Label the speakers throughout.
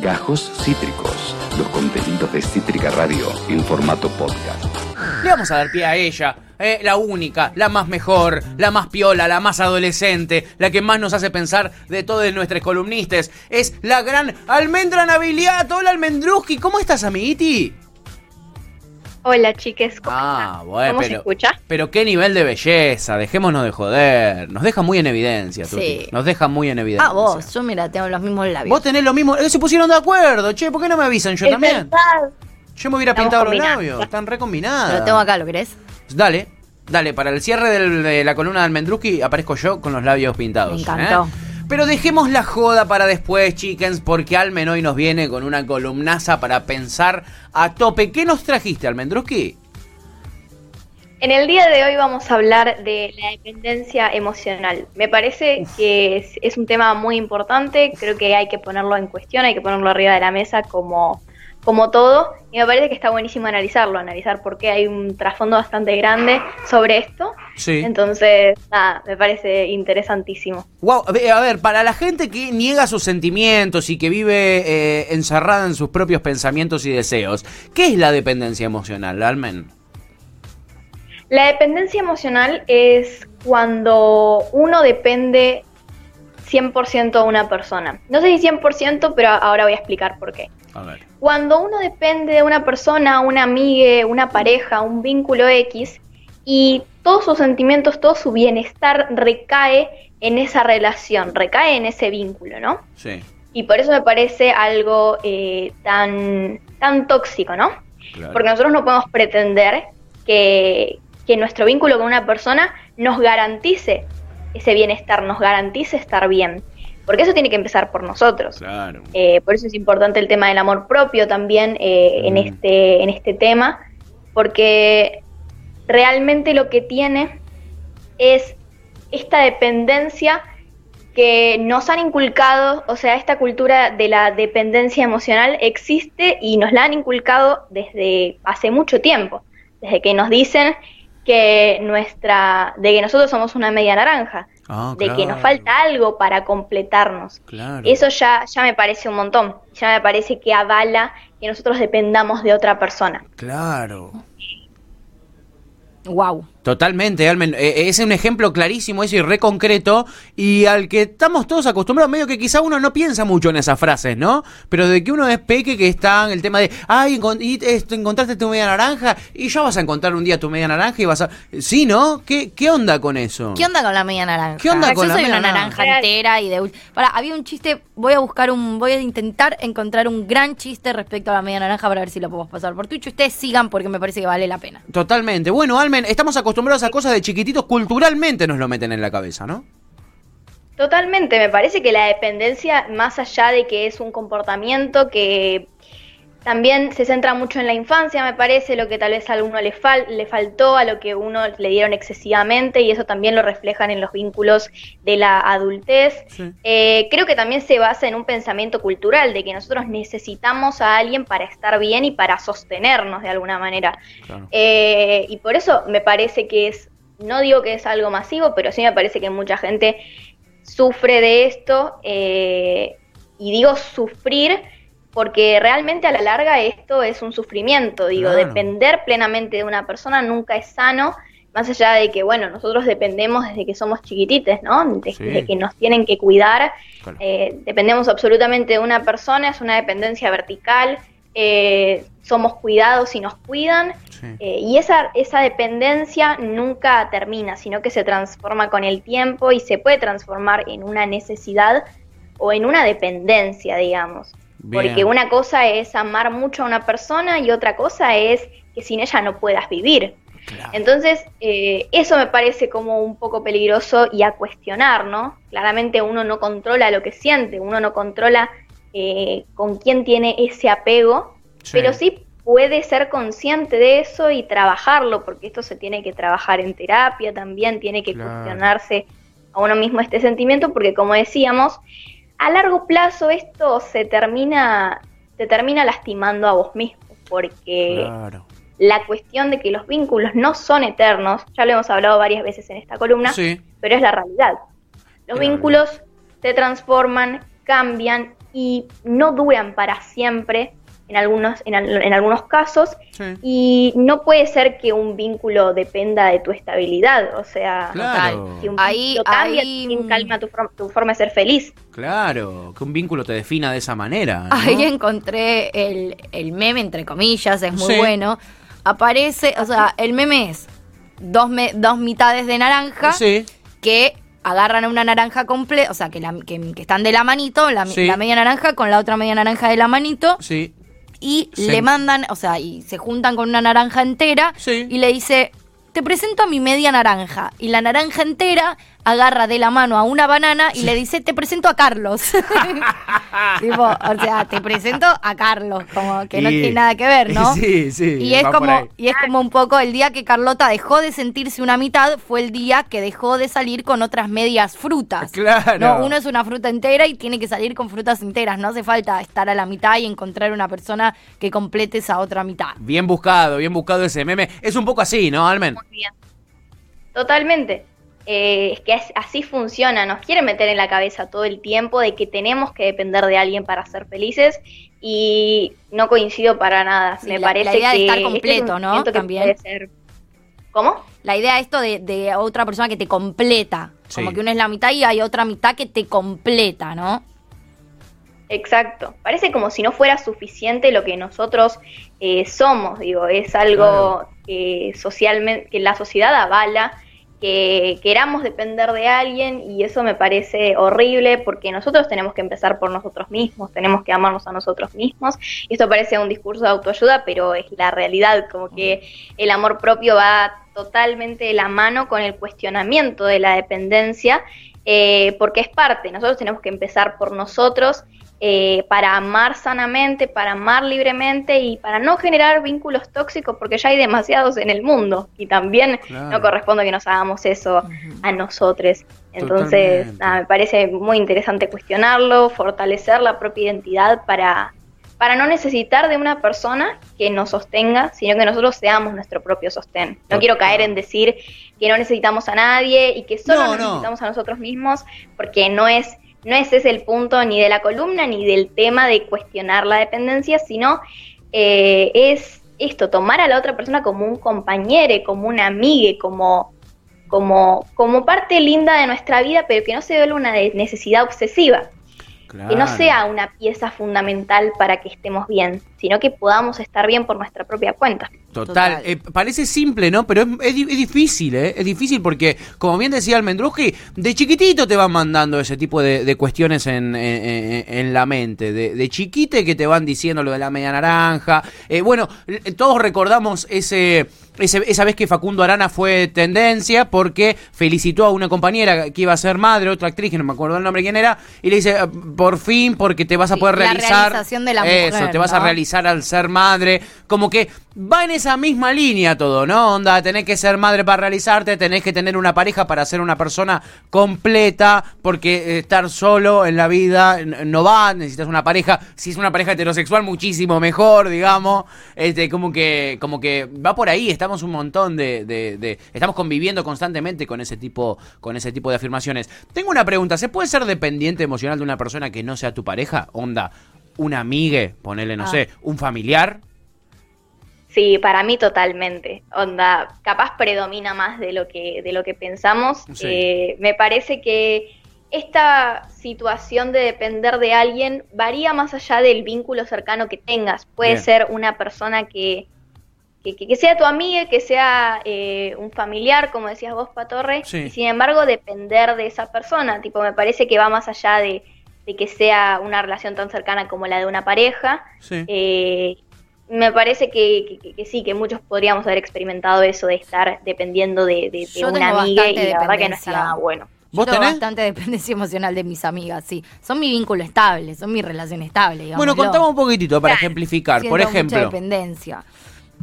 Speaker 1: Gajos Cítricos, los contenidos de Cítrica Radio en formato podcast.
Speaker 2: Le vamos a dar pie a ella, eh, la única, la más mejor, la más piola, la más adolescente, la que más nos hace pensar de todos nuestros columnistas. Es la gran Almendra Nabiliato. Hola Almendruski, ¿cómo estás, amiguiti?
Speaker 3: Hola chiques, ¿cómo
Speaker 2: Ah, bueno,
Speaker 3: ¿Cómo se
Speaker 2: pero,
Speaker 3: escucha?
Speaker 2: pero qué nivel de belleza, dejémonos de joder. Nos deja muy en evidencia.
Speaker 4: Sí.
Speaker 2: Nos deja muy en evidencia.
Speaker 4: Ah, vos, yo mira, tengo los mismos labios.
Speaker 2: Vos tenés lo mismo. eh, se pusieron de acuerdo, che, ¿por qué no me avisan yo
Speaker 3: Es
Speaker 2: también?
Speaker 3: verdad.
Speaker 2: Yo me hubiera
Speaker 3: Estamos
Speaker 2: pintado los labios, están recombinadas.
Speaker 4: Lo tengo acá, ¿lo querés?
Speaker 2: Dale, dale, para el cierre del- de la columna de Almendruski aparezco yo con los labios pintados.
Speaker 4: Me encantó.
Speaker 2: ¿eh? Pero dejemos la joda para después, chickens, porque Almen hoy nos viene con una columnaza para pensar a tope. ¿Qué nos trajiste, Almendruski?
Speaker 3: En el día de hoy vamos a hablar de la dependencia emocional. Me parece que es, es un tema muy importante, creo que hay que ponerlo en cuestión, hay que ponerlo arriba de la mesa como, como todo, y me parece que está buenísimo analizarlo, analizar por qué hay un trasfondo bastante grande sobre esto.
Speaker 2: Sí.
Speaker 3: Entonces, nada, me parece interesantísimo.
Speaker 2: Wow, a ver, para la gente que niega sus sentimientos y que vive eh, encerrada en sus propios pensamientos y deseos, ¿qué es la dependencia emocional, Almen?
Speaker 3: La dependencia emocional es cuando uno depende 100% de una persona. No sé si 100%, pero ahora voy a explicar por qué.
Speaker 2: A ver.
Speaker 3: Cuando uno depende de una persona, una amiga, una pareja, un vínculo X, y todos sus sentimientos, todo su bienestar recae en esa relación, recae en ese vínculo, ¿no?
Speaker 2: Sí,
Speaker 3: Y por eso me parece algo eh, tan, tan tóxico, ¿no?
Speaker 2: claro.
Speaker 3: Porque nosotros no podemos pretender que, que nuestro vínculo con una persona nos garantice ese bienestar, nos garantice estar bien. Porque eso tiene que empezar por nosotros.
Speaker 2: Claro.
Speaker 3: Eh, por eso es importante el tema del amor propio también eh, en, este, en este tema, porque realmente lo que tiene es esta dependencia que nos han inculcado, o sea, esta cultura de la dependencia emocional existe y nos la han inculcado desde hace mucho tiempo, desde que nos dicen que nuestra, de que nosotros somos una media naranja,
Speaker 2: Ah,
Speaker 3: de que nos falta algo para completarnos.
Speaker 2: Claro.
Speaker 3: Eso ya, ya me parece un montón. Ya me parece que avala que nosotros dependamos de otra persona.
Speaker 2: Claro.
Speaker 4: Wow.
Speaker 2: Totalmente, Almen. Eh, es un ejemplo clarísimo ese y re concreto y al que estamos todos acostumbrados, medio que quizá uno no piensa mucho en esas frases, ¿no? Pero de que uno es peque que está en el tema de, ay, encontraste tu media naranja y ya vas a encontrar un día tu media naranja y vas a... Sí, ¿no? ¿Qué, qué onda con eso?
Speaker 4: ¿Qué onda con la media naranja?
Speaker 2: ¿Qué onda con
Speaker 4: Yo
Speaker 2: la
Speaker 4: soy
Speaker 2: media
Speaker 4: una
Speaker 2: naranja?
Speaker 4: naranja entera y de Pará, había un chiste, voy a buscar un, voy a intentar encontrar un gran chiste respecto a la media naranja para ver si lo podemos pasar por Twitch. Ustedes sigan porque me parece que vale la pena.
Speaker 2: Totalmente. Bueno, Almen, estamos acostumbrados a cosas de chiquititos, culturalmente nos lo meten en la cabeza, ¿no?
Speaker 3: Totalmente, me parece que la dependencia, más allá de que es un comportamiento que también se centra mucho en la infancia, me parece, lo que tal vez a alguno le, fal le faltó, a lo que uno le dieron excesivamente, y eso también lo reflejan en los vínculos de la adultez.
Speaker 2: Sí.
Speaker 3: Eh, creo que también se basa en un pensamiento cultural, de que nosotros necesitamos a alguien para estar bien y para sostenernos de alguna manera.
Speaker 2: Claro.
Speaker 3: Eh, y por eso me parece que es, no digo que es algo masivo, pero sí me parece que mucha gente sufre de esto. eh, y digo sufrir porque realmente a la larga esto es un sufrimiento. Digo,
Speaker 2: Claro.
Speaker 3: depender plenamente de una persona nunca es sano. Más allá de que, bueno, nosotros dependemos desde que somos chiquitites, ¿no? Desde
Speaker 2: Sí.
Speaker 3: que nos tienen que cuidar.
Speaker 2: Claro.
Speaker 3: Eh, dependemos absolutamente de una persona, es una dependencia vertical. eh, somos cuidados y nos cuidan.
Speaker 2: Sí.
Speaker 3: Eh, y esa, esa dependencia nunca termina, sino que se transforma con el tiempo y se puede transformar en una necesidad o en una dependencia, digamos.
Speaker 2: Bien.
Speaker 3: Porque una cosa es amar mucho a una persona y otra cosa es que sin ella no puedas vivir.
Speaker 2: Claro.
Speaker 3: Entonces, eh, eso me parece como un poco peligroso y a cuestionar, ¿no? Claramente uno no controla lo que siente, uno no controla eh, con quién tiene ese apego,
Speaker 2: Sí.
Speaker 3: pero sí puede ser consciente de eso y trabajarlo, porque esto se tiene que trabajar en terapia también, tiene que
Speaker 2: Claro.
Speaker 3: cuestionarse a uno mismo este sentimiento, porque como decíamos, a largo plazo esto se termina, te termina lastimando a vos mismo, porque
Speaker 2: Claro.
Speaker 3: la cuestión de que los vínculos no son eternos, ya lo hemos hablado varias veces en esta columna,
Speaker 2: Sí.
Speaker 3: pero es la realidad. Los vínculos se transforman, cambian y no duran para siempre en algunos, en, al- en algunos casos
Speaker 2: Sí.
Speaker 3: y no puede ser que un vínculo dependa de tu estabilidad, o sea,
Speaker 2: Claro.
Speaker 3: si un
Speaker 4: Ahí-
Speaker 3: vínculo cambia,
Speaker 4: ahí-
Speaker 3: sin calma tu, forma- tu forma de ser feliz.
Speaker 2: Claro, que un vínculo te defina de esa manera. ¿no?
Speaker 4: Ahí encontré el, el meme, entre comillas, es muy
Speaker 2: Sí.
Speaker 4: bueno. Aparece, o sea, el meme es dos, me- dos mitades de naranja
Speaker 2: Sí,
Speaker 4: que agarran una naranja completa, o sea, que, la- que, que están de la manito, la,
Speaker 2: Sí.
Speaker 4: la media naranja con la otra media naranja de la manito,
Speaker 2: sí.
Speaker 4: Y
Speaker 2: Sí.
Speaker 4: le mandan, o sea, y se juntan con una naranja entera
Speaker 2: Sí.
Speaker 4: y le dice, te presento a mi media naranja. Y la naranja entera agarra de la mano a una banana y le dice, te presento a Carlos. tipo, o sea, te presento a Carlos, como que no tiene nada que ver, ¿no?
Speaker 2: Sí, sí.
Speaker 4: Y es, como, y es como un poco el día que Carlota dejó de sentirse una mitad, fue el día que dejó de salir con otras medias frutas.
Speaker 2: Claro.
Speaker 4: No, uno es una fruta entera y tiene que salir con frutas enteras. No hace falta estar a la mitad y encontrar una persona que complete esa otra mitad.
Speaker 2: Bien buscado, bien buscado ese meme. Es un poco así, ¿no, Almen?
Speaker 3: Muy bien. Totalmente. Eh, es que es- así funciona, nos quieren meter en la cabeza todo el tiempo de que tenemos que depender de alguien para ser felices y no coincido para nada.
Speaker 4: Sí,
Speaker 3: Me
Speaker 4: la-
Speaker 3: parece
Speaker 4: la idea de estar
Speaker 3: este es
Speaker 4: completo, ¿no?
Speaker 3: que
Speaker 4: También.
Speaker 3: puede ser- ¿Cómo?
Speaker 4: La idea esto de, de otra persona que te completa.
Speaker 2: Sí.
Speaker 4: Como que uno es la mitad y hay otra mitad que te completa, ¿no?
Speaker 3: Exacto. Parece como si no fuera suficiente lo que nosotros eh, somos. Digo, es algo que socialmente, que la sociedad avala, que queramos depender de alguien y eso me parece horrible porque nosotros tenemos que empezar por nosotros mismos, tenemos que amarnos a nosotros mismos. Y esto parece un discurso de autoayuda, pero es la realidad, como que el amor propio va totalmente de la mano con el cuestionamiento de la dependencia, eh, porque es parte, nosotros tenemos que empezar por nosotros eh, para amar sanamente, para amar libremente y para no generar vínculos tóxicos, porque ya hay demasiados en el mundo y también
Speaker 2: Claro.
Speaker 3: no corresponde que nos hagamos eso a nosotros. Entonces, nada, me parece muy interesante cuestionarlo, fortalecer la propia identidad para, para no necesitar de una persona que nos sostenga, sino que nosotros seamos nuestro propio sostén. No quiero caer en decir que no necesitamos a nadie y que solo
Speaker 2: No,
Speaker 3: nos
Speaker 2: no.
Speaker 3: necesitamos a nosotros mismos, porque no es, no es ese el punto ni de la columna ni del tema de cuestionar la dependencia, sino eh, es esto, tomar a la otra persona como un compañero, como una amiga, como, como, como parte linda de nuestra vida, pero que no se vuelva una necesidad obsesiva que no sea una pieza fundamental para que estemos bien, sino que podamos estar bien por nuestra propia cuenta.
Speaker 2: Total,
Speaker 4: Total.
Speaker 2: Eh, parece simple, ¿no? Pero es, es di- es difícil, ¿eh? Es difícil porque, como bien decía Almendruji, de chiquitito te van mandando ese tipo de, de cuestiones en, en- la mente. De, de chiquite que te van diciendo lo de la media naranja. Eh, bueno, todos recordamos ese, ese- esa vez que Facundo Arana fue tendencia porque felicitó a una compañera que iba a ser madre, otra actriz, que no me acuerdo el nombre quién era, y le dice, "Ah, por fin, porque te vas a
Speaker 4: Sí,
Speaker 2: poder
Speaker 4: la
Speaker 2: realizar.
Speaker 4: realización de la
Speaker 2: Eso,
Speaker 4: mujer,
Speaker 2: te vas a
Speaker 4: ¿no?
Speaker 2: Al ser madre. Como que va en esa misma línea todo, ¿no? Onda, tenés que ser madre para realizarte, tenés que tener una pareja para ser una persona completa, porque eh, estar solo en la vida no va, necesitas una pareja. Si es una pareja heterosexual, muchísimo mejor, digamos. Este, como que, como que va por ahí, estamos un montón de, de- de- estamos conviviendo constantemente con ese tipo, con ese tipo de afirmaciones. Tengo una pregunta, ¿se puede ser dependiente emocional de una persona que no sea tu pareja? Onda, una amiga, ponele, no
Speaker 4: Ah.
Speaker 2: sé, un familiar.
Speaker 3: Sí, para mí totalmente. Onda, capaz predomina más de lo que, de lo que pensamos.
Speaker 2: Sí.
Speaker 3: Eh, me parece que esta situación de depender de alguien varía más allá del vínculo cercano que tengas. Puede
Speaker 2: Bien.
Speaker 3: ser una persona que, que, que- que sea tu amiga, que sea eh, un familiar, como decías vos, Patorre,
Speaker 2: Sí.
Speaker 3: y sin embargo depender de esa persona. Tipo, me parece que va más allá de, de que sea una relación tan cercana como la de una pareja.
Speaker 2: Sí.
Speaker 3: Eh, me parece que, que- que sí, que muchos podríamos haber experimentado eso de estar dependiendo de, de- de
Speaker 4: Yo
Speaker 3: una amiga y la verdad que no está nada bueno.
Speaker 4: Yo
Speaker 2: ¿Vos
Speaker 4: tengo
Speaker 2: tenés?
Speaker 4: bastante dependencia emocional de mis amigas, sí. Son mi vínculo estable, son mi relación estable, digamos.
Speaker 2: Bueno, contame un poquitito para ejemplificar. Por
Speaker 4: Mucha
Speaker 2: ejemplo,
Speaker 4: dependencia.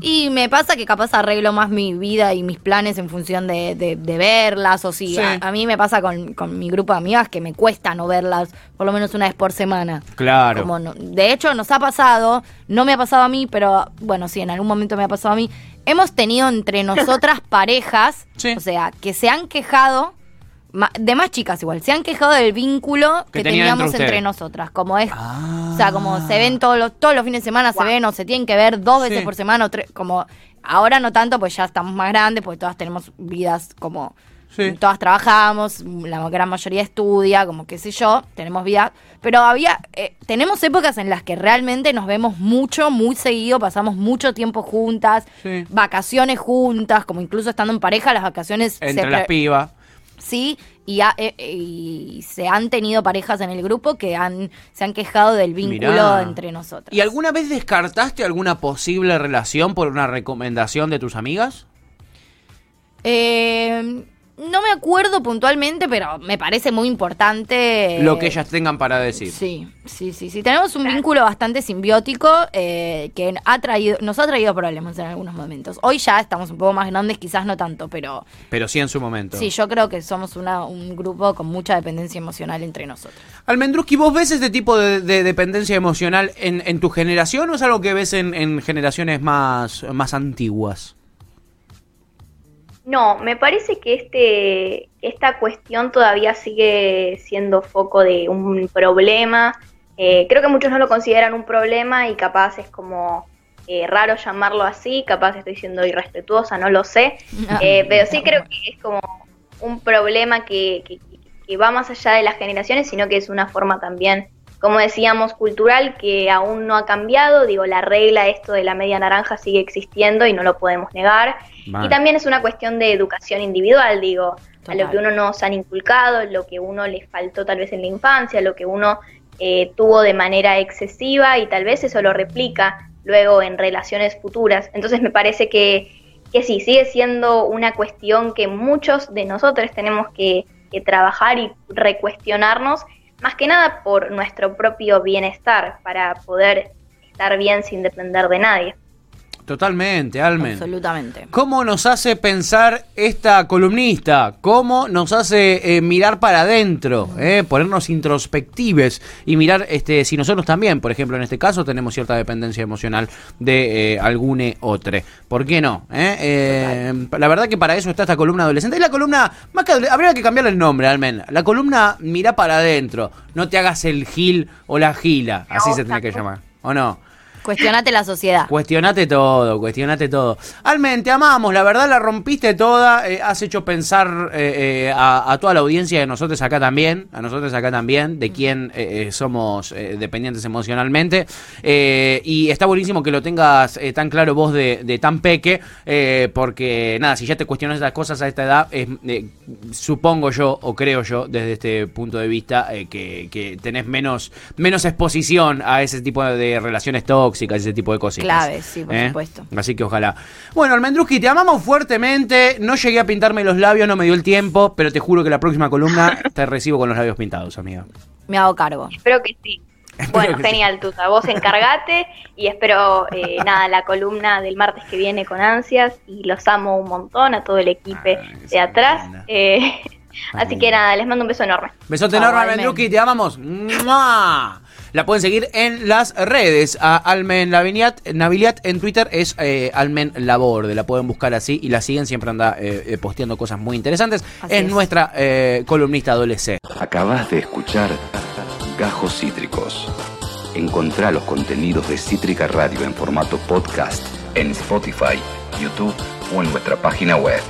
Speaker 4: Y me pasa que capaz arreglo más mi vida y mis planes en función de, de- de verlas. O si
Speaker 2: Sí.
Speaker 4: a, a mí me pasa con, con mi grupo de amigas que me cuesta no verlas por lo menos una vez por semana.
Speaker 2: claro.
Speaker 4: Como no- de hecho, nos ha pasado, no me ha pasado a mí, pero bueno, sí, en algún momento me ha pasado a mí. Hemos tenido entre nosotras parejas,
Speaker 2: Sí.
Speaker 4: o sea, que se han quejado de más chicas igual, se han quejado del vínculo
Speaker 2: Que
Speaker 4: teníamos
Speaker 2: entre
Speaker 4: nosotras. Como es,
Speaker 2: Ah.
Speaker 4: o sea, como se ven todos los, todos los fines de semana, se ven o se tienen que ver dos veces
Speaker 2: Sí.
Speaker 4: por semana o tres, como ahora no tanto, pues ya estamos más grandes, porque todas tenemos vidas como
Speaker 2: Sí.
Speaker 4: todas trabajamos, la gran mayoría estudia, como qué sé yo, tenemos vida, pero había, eh, tenemos épocas en las que realmente nos vemos mucho, muy seguido, pasamos mucho tiempo juntas,
Speaker 2: Sí.
Speaker 4: vacaciones juntas, como incluso estando en pareja, las vacaciones
Speaker 2: Entre
Speaker 4: se
Speaker 2: las pibas.
Speaker 4: Sí, y, ha- eh, y se han tenido parejas en el grupo que han se han quejado del vínculo
Speaker 2: Mirá.
Speaker 4: entre nosotros.
Speaker 2: ¿Y alguna vez descartaste alguna posible relación por una recomendación de tus amigas?
Speaker 4: Eh, no me acuerdo puntualmente, pero me parece muy importante.
Speaker 2: Lo que ellas tengan para decir.
Speaker 4: Sí, sí, sí, sí. Tenemos un vínculo bastante simbiótico eh, que ha traído, nos ha traído problemas en algunos momentos. Hoy ya estamos un poco más grandes, quizás no tanto, pero
Speaker 2: Pero sí en su momento.
Speaker 4: sí, yo creo que somos una, un grupo con mucha dependencia emocional entre nosotros.
Speaker 2: Almendruski, ¿vos ves este tipo de, de dependencia emocional en, en tu generación o es algo que ves en, en generaciones más, más antiguas?
Speaker 3: No, me parece que este, esta cuestión todavía sigue siendo foco de un problema. Eh, creo que muchos no lo consideran un problema y capaz es como eh, raro llamarlo así, capaz estoy siendo irrespetuosa, no lo sé. Eh, pero sí creo que es como un problema que, que- que va más allá de las generaciones, sino que es una forma también, como decíamos, cultural que aún no ha cambiado. Digo, la regla, esto de la media naranja sigue existiendo y no lo podemos negar. Y también es una cuestión de educación individual, digo, a lo que uno nos han inculcado, lo que uno le faltó tal vez en la infancia, lo que uno eh, tuvo de manera excesiva y tal vez eso lo replica luego en relaciones futuras. Entonces me parece que, que sí, sigue siendo una cuestión que muchos de nosotros tenemos que, que trabajar y recuestionarnos, más que nada por nuestro propio bienestar, para poder estar bien sin depender de nadie.
Speaker 2: Totalmente, Almen.
Speaker 4: Absolutamente.
Speaker 2: ¿Cómo nos hace pensar esta columnista? ¿Cómo nos hace eh, mirar para adentro? eh? Ponernos introspectives y mirar este, si nosotros también, por ejemplo, en este caso, tenemos cierta dependencia emocional de eh, algune otro. ¿Por qué no? eh? Eh, la verdad que para eso está esta columna adolescente. Es la columna, más que habría que cambiarle el nombre, Almen. La columna mira para adentro. No te hagas el gil o la gila. Así se tiene que llamar. ¿O no?
Speaker 4: Cuestionate la sociedad.
Speaker 2: Cuestionate todo, cuestionate todo. Almen, te amamos, la verdad la rompiste toda, eh, has hecho pensar eh, eh, a, toda la audiencia de nosotros acá también, a nosotros acá también, de quién somos dependientes emocionalmente. Y está buenísimo que lo tengas tan claro vos de, tan peque, porque nada, si ya te cuestionas estas cosas a esta edad, supongo yo, o creo yo, desde este punto de vista, que, que tenés menos, menos exposición a ese tipo de relaciones tóxicas, ese tipo de cositas.
Speaker 4: Clave, sí, por supuesto.
Speaker 2: Así que ojalá. Bueno, Almendruski, te amamos fuertemente. No llegué a pintarme los labios, no me dio el tiempo, pero te juro que la próxima columna te recibo con los labios pintados, amiga.
Speaker 4: Me hago cargo.
Speaker 3: Espero que sí. Bueno, genial, Tuta. Vos encargate y espero, eh, nada, la columna del martes que viene con ansias y los amo un montón a todo el equipo
Speaker 2: Ay,
Speaker 3: de atrás. Eh, así que nada, les mando un beso enorme.
Speaker 2: Besote enorme,
Speaker 4: Almen.
Speaker 2: Almendruski, te amamos. ¡Mua! La pueden seguir en las redes. A Almen Laviniat, Naviliat en Twitter es eh, Almen Laborde. La pueden buscar así y la siguen. Siempre anda eh, eh, posteando cosas muy interesantes.
Speaker 4: Así es.
Speaker 2: nuestra eh, columnista adolescente.
Speaker 1: Acabas de escuchar Gajos Cítricos. Encontrá los contenidos de Cítrica Radio en formato podcast en Spotify, YouTube o en nuestra página web.